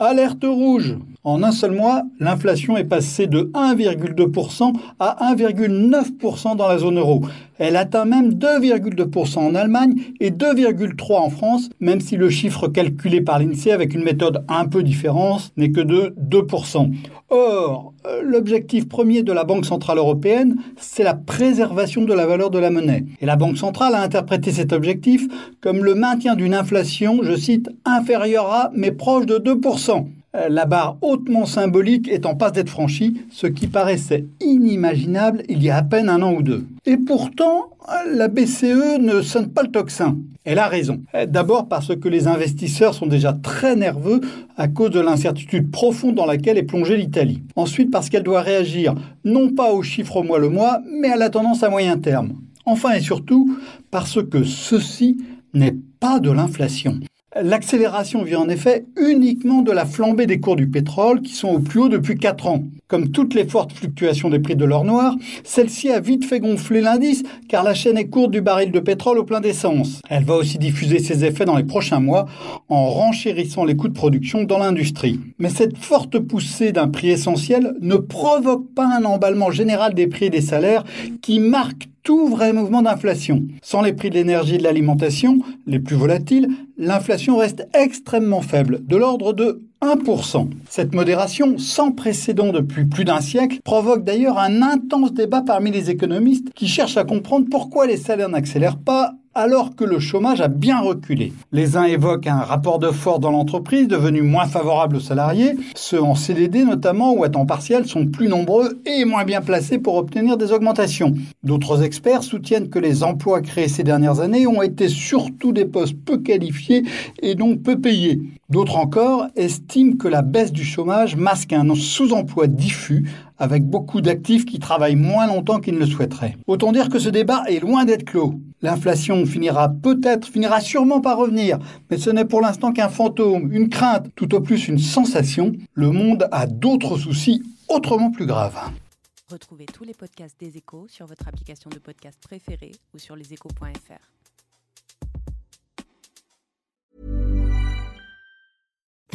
Alerte rouge En un seul mois, l'inflation est passée de 1,2% à 1,9% dans la zone euro. Elle atteint même 2,2% en Allemagne et 2,3% en France, même si le chiffre calculé par l'INSEE avec une méthode un peu différente n'est que de 2%. Or, euh, l'objectif premier de la Banque Centrale Européenne, c'est la préservation de la valeur de la monnaie. Et la Banque Centrale a interprété cet objectif comme le maintien d'une inflation, je cite, inférieure à mais proche de 2%. Euh, la barre hautement symbolique est en passe d'être franchie, ce qui paraissait inimaginable il y a à peine un an ou deux. Et pourtant, la BCE ne sonne pas le tocsin. Elle a raison. Euh, d'abord parce que les investisseurs sont déjà très nerveux à cause de l'incertitude profonde dans laquelle est plongée l'Italie. Ensuite parce qu'elle doit réagir non pas aux chiffres mois le mois, mais à la tendance à moyen terme. Enfin et surtout parce que ceci n'est pas de l'inflation. L'accélération vient en effet uniquement de la flambée des cours du pétrole qui sont au plus haut depuis 4 ans. Comme toutes les fortes fluctuations des prix de l'or noir, celle-ci a vite fait gonfler l'indice car la chaîne est courte du baril de pétrole au plein d'essence. Elle va aussi diffuser ses effets dans les prochains mois en renchérissant les coûts de production dans l'industrie. Mais cette forte poussée d'un prix essentiel ne provoque pas un emballement général des prix et des salaires qui marque tout vrai mouvement d'inflation. Sans les prix de l'énergie et de l'alimentation, les plus volatiles, l'inflation reste extrêmement faible, de l'ordre de 1%. Cette modération, sans précédent depuis plus d'un siècle, provoque d'ailleurs un intense débat parmi les économistes qui cherchent à comprendre pourquoi les salaires n'accélèrent pas alors que le chômage a bien reculé. Les uns évoquent un rapport de force dans l'entreprise devenu moins favorable aux salariés, ceux en CDD notamment ou à temps partiel sont plus nombreux et moins bien placés pour obtenir des augmentations. D'autres experts soutiennent que les emplois créés ces dernières années ont été surtout des postes peu qualifiés et donc peu payés. D'autres encore estiment que la baisse du chômage masque un sous-emploi diffus avec beaucoup d'actifs qui travaillent moins longtemps qu'ils ne le souhaiteraient. Autant dire que ce débat est loin d'être clos. L'inflation finira peut-être, finira sûrement par revenir, mais ce n'est pour l'instant qu'un fantôme, une crainte, tout au plus une sensation. Le monde a d'autres soucis autrement plus graves. Retrouvez tous les podcasts des échos sur votre application de podcast préférée ou sur leséchos.fr.